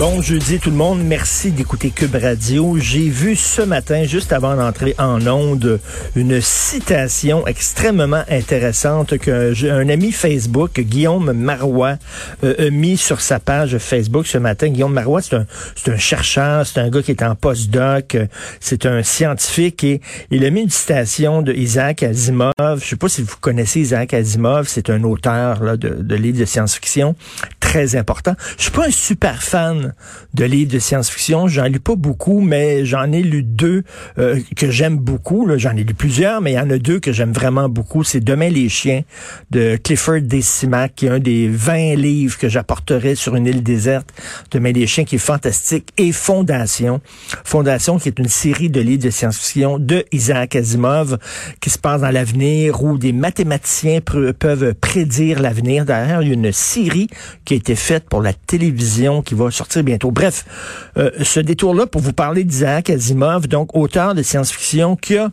Bon jeudi tout le monde, merci d'écouter Cube Radio. J'ai vu ce matin, juste avant d'entrer en onde, une citation extrêmement intéressante que un ami Facebook, Guillaume Marois, euh, a mis sur sa page Facebook ce matin. Guillaume Marois, c'est un, chercheur, c'est un gars qui est en postdoc, c'est un scientifique et il a mis une citation de Isaac Asimov. Je sais pas si vous connaissez Isaac Asimov, c'est un auteur là, de, de livres de science-fiction très important. Je suis pas un super fan de livres de science-fiction. J'en lis pas beaucoup, mais j'en ai lu deux euh, que j'aime beaucoup. J'en ai lu plusieurs, mais il y en a deux que j'aime vraiment beaucoup. C'est Demain les chiens de Clifford Decimac, qui est un des 20 livres que j'apporterai sur une île déserte. Demain les chiens, qui est fantastique. Et Fondation. Fondation, qui est une série de livres de science-fiction de Isaac Asimov, qui se passe dans l'avenir, où des mathématiciens peuvent prédire l'avenir. D'ailleurs, il y a une série qui a été faite pour la télévision, qui va sortir bientôt. Bref, euh, ce détour-là pour vous parler d'Isaac Asimov, donc auteur de science-fiction qui a,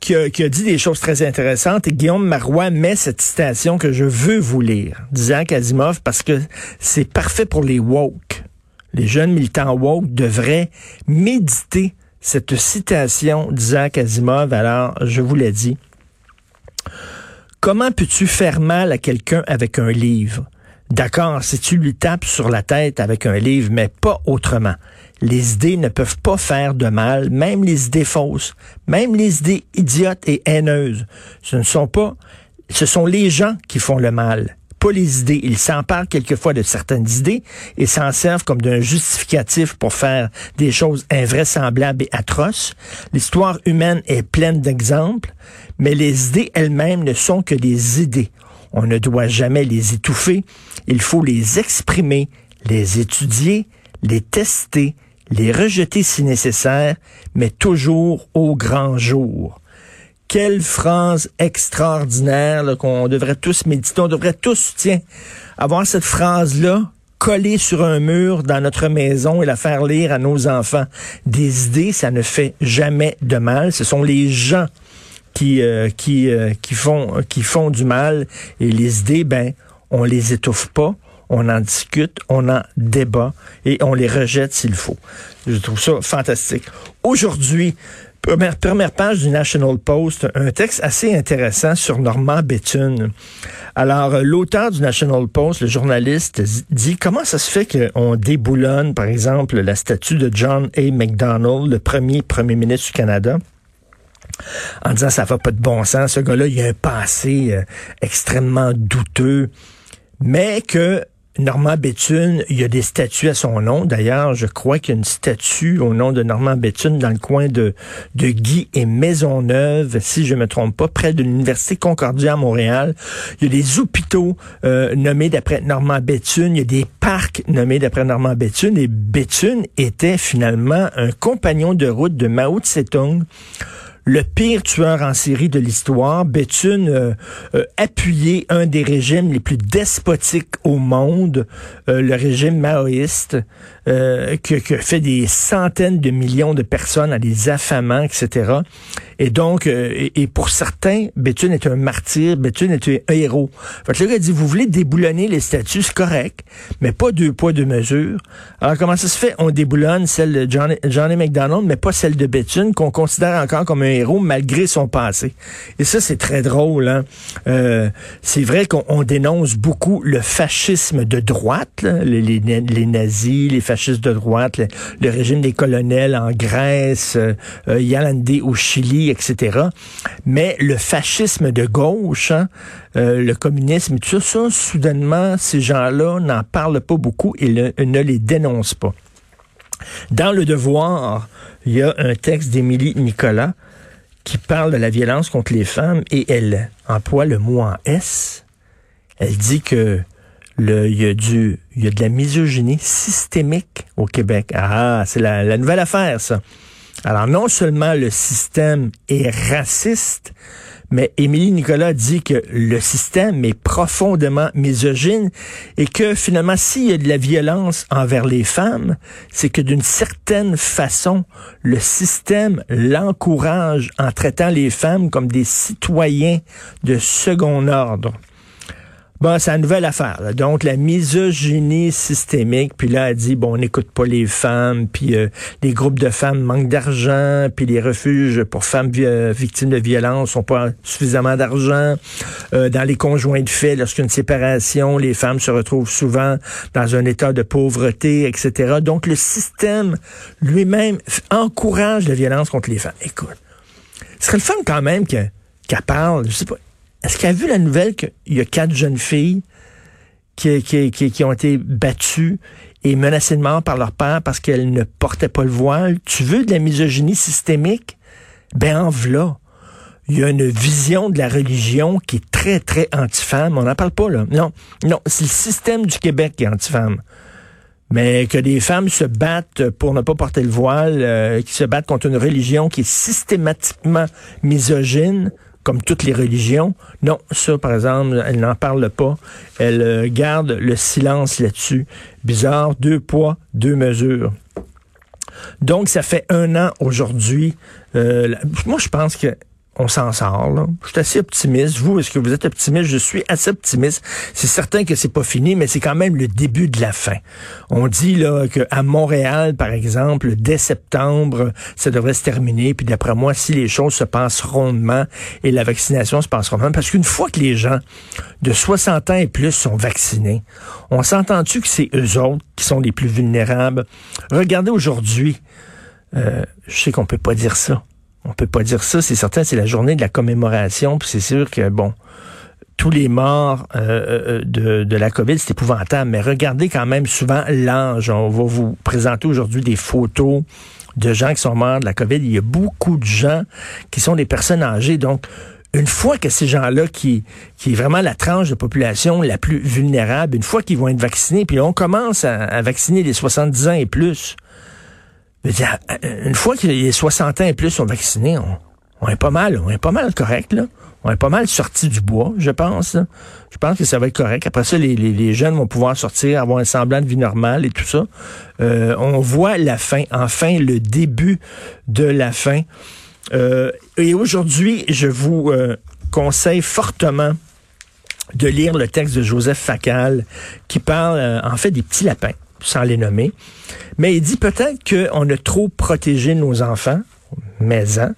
qui a, qui a dit des choses très intéressantes. Et Guillaume Marois met cette citation que je veux vous lire d'Isaac Asimov parce que c'est parfait pour les woke. Les jeunes militants woke devraient méditer cette citation d'Isaac Asimov. Alors, je vous l'ai dit. Comment peux-tu faire mal à quelqu'un avec un livre? D'accord, si tu lui tapes sur la tête avec un livre, mais pas autrement. Les idées ne peuvent pas faire de mal, même les idées fausses, même les idées idiotes et haineuses. Ce ne sont pas, ce sont les gens qui font le mal, pas les idées. Ils s'emparent quelquefois de certaines idées et s'en servent comme d'un justificatif pour faire des choses invraisemblables et atroces. L'histoire humaine est pleine d'exemples, mais les idées elles-mêmes ne sont que des idées. On ne doit jamais les étouffer. Il faut les exprimer, les étudier, les tester, les rejeter si nécessaire, mais toujours au grand jour. Quelle phrase extraordinaire qu'on devrait tous méditer. On devrait tous, tiens, avoir cette phrase-là collée sur un mur dans notre maison et la faire lire à nos enfants. Des idées, ça ne fait jamais de mal. Ce sont les gens qui euh, qui euh, qui font qui font du mal et les idées ben on les étouffe pas on en discute, on en débat et on les rejette s'il faut. Je trouve ça fantastique. Aujourd'hui, première, première page du National Post, un texte assez intéressant sur Normand Béthune. Alors, l'auteur du National Post, le journaliste, dit comment ça se fait qu'on déboulonne, par exemple, la statue de John A. MacDonald, le premier premier ministre du Canada? En disant ça va pas de bon sens, ce gars-là, il a un passé euh, extrêmement douteux, mais que Normand Béthune, il y a des statues à son nom. D'ailleurs, je crois qu'il y a une statue au nom de Normand Béthune dans le coin de, de Guy et Maisonneuve, si je me trompe pas, près de l'Université Concordia à Montréal. Il y a des hôpitaux euh, nommés d'après Normand Béthune. Il y a des parcs nommés d'après Normand Béthune. Et Béthune était finalement un compagnon de route de Mao Tse-tung le pire tueur en série de l'histoire. Béthune euh, euh, appuyé un des régimes les plus despotiques au monde, euh, le régime maoïste, euh, qui, fait des centaines de millions de personnes à des affamants, etc. Et donc, euh, et, pour certains, Béthune est un martyr, Béthune est un héros. Fait que le gars dit, vous voulez déboulonner les statues, c'est correct, mais pas deux poids, deux mesures. Alors, comment ça se fait? On déboulonne celle de Johnny, Johnny McDonald, mais pas celle de Béthune, qu'on considère encore comme un malgré son passé. Et ça, c'est très drôle. Hein? Euh, c'est vrai qu'on dénonce beaucoup le fascisme de droite, les, nazis, les fascistes de droite, le, régime des colonels en Grèce, euh, Yalande au Chili, etc. Mais le fascisme de gauche, hein, euh, le communisme, tout ça, soudainement, ces gens-là n'en parlent pas beaucoup et ne les dénoncent pas. Dans Le Devoir, il y a un texte d'Émilie Nicolas qui parle de la violence contre les femmes et elle emploie le mot en S. Elle dit que le, y a du, y a de la misogynie systémique au Québec. Ah, c'est la, la nouvelle affaire, ça. Alors non seulement le système est raciste, Mais Émilie Nicolas dit que le système est profondément misogyne et que finalement, s'il y a de la violence envers les femmes, c'est que d'une certaine façon, le système l'encourage en traitant les femmes comme des citoyens de second ordre. Bon, c'est une nouvelle affaire. Donc, la misogynie systémique. Puis là, elle dit, bon, on n'écoute pas les femmes. Puis euh, les groupes de femmes manquent d'argent. Puis les refuges pour femmes victimes de violence n'ont pas suffisamment d'argent. Euh, dans les conjoints de fait, lorsqu'il y a une séparation, les femmes se retrouvent souvent dans un état de pauvreté, etc. Donc, le système lui-même encourage la violence contre les femmes. Écoute, ce serait le fun quand même qu'elle parle, je sais pas, est-ce qu'elle a vu la nouvelle qu'il y a quatre jeunes filles qui, qui, qui, ont été battues et menacées de mort par leur père parce qu'elles ne portaient pas le voile? Tu veux de la misogynie systémique? Ben en voilà. Il y a une vision de la religion qui est très, très anti-femme. On n'en parle pas, là. Non, non, c'est le système du Québec qui est anti-femme. Mais que des femmes se battent pour ne pas porter le voile, euh, qui se battent contre une religion qui est systématiquement misogyne, comme toutes les religions. Non, ça, par exemple, elle n'en parle pas. Elle euh, garde le silence là-dessus. Bizarre, deux poids, deux mesures. Donc, ça fait un an aujourd'hui. Euh, moi, je pense que on s'en sort. Là. Je suis assez optimiste. Vous, est-ce que vous êtes optimiste? Je suis assez optimiste. C'est certain que c'est pas fini, mais c'est quand même le début de la fin. On dit là qu'à Montréal, par exemple, dès septembre, ça devrait se terminer. Puis d'après moi, si les choses se passent rondement et la vaccination se passe rondement, parce qu'une fois que les gens de 60 ans et plus sont vaccinés, on s'entend-tu que c'est eux autres qui sont les plus vulnérables? Regardez aujourd'hui. Euh, je sais qu'on peut pas dire ça on peut pas dire ça, c'est certain, c'est la journée de la commémoration, puis c'est sûr que, bon, tous les morts euh, euh, de, la COVID, c'est épouvantable, mais regardez quand même souvent l'ange. On va vous présenter aujourd'hui des photos de gens qui sont morts de la COVID. Il y a beaucoup de gens qui sont des personnes âgées, donc une fois que ces gens-là, qui, qui est vraiment la tranche de population la plus vulnérable, une fois qu'ils vont être vaccinés, puis on commence à, à vacciner les 70 ans et plus, une fois que les 60 ans et plus sont vaccinés, on, est pas mal, on est pas mal correct, là. On est pas mal sorti du bois, je pense. Je pense que ça va être correct. Après ça, les, jeunes vont pouvoir sortir, avoir un semblant de vie normale et tout ça. Euh, on voit la fin, enfin le début de la fin. Euh, et aujourd'hui, je vous euh, conseille fortement de lire le texte de Joseph Facal qui parle en fait des petits lapins sans les nommer. Mais il dit peut-être qu'on a trop protégé nos enfants, mais hein.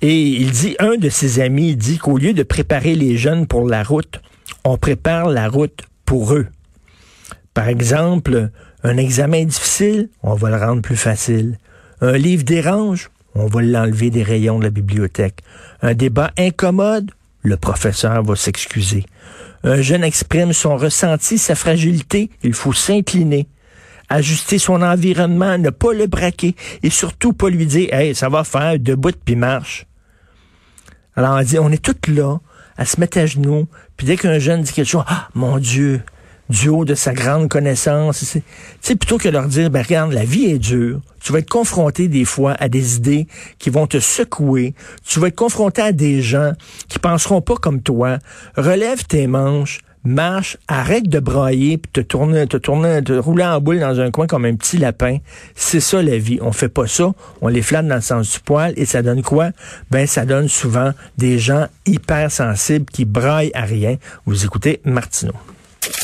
Et il dit, un de ses amis dit qu'au lieu de préparer les jeunes pour la route, on prépare la route pour eux. Par exemple, un examen difficile, on va le rendre plus facile. Un livre dérange, on va l'enlever des rayons de la bibliothèque. Un débat incommode, le professeur va s'excuser. Un jeune exprime son ressenti, sa fragilité, il faut s'incliner ajuster son environnement, ne pas le braquer et surtout pas lui dire Hey, ça va faire debout puis marche. Alors on dit on est tous là à se mettre à genoux, puis dès qu'un jeune dit quelque chose, ah mon Dieu, du haut de sa grande connaissance, c'est plutôt que leur dire ben regarde, la vie est dure. Tu vas être confronté des fois à des idées qui vont te secouer. Tu vas être confronté à des gens qui penseront pas comme toi. Relève tes manches marche, arrête de brailler, puis te tourner, te tourner, te rouler en boule dans un coin comme un petit lapin. C'est ça la vie. On fait pas ça. On les flatte dans le sens du poil et ça donne quoi? Ben, ça donne souvent des gens hyper sensibles qui braillent à rien. Vous écoutez Martineau.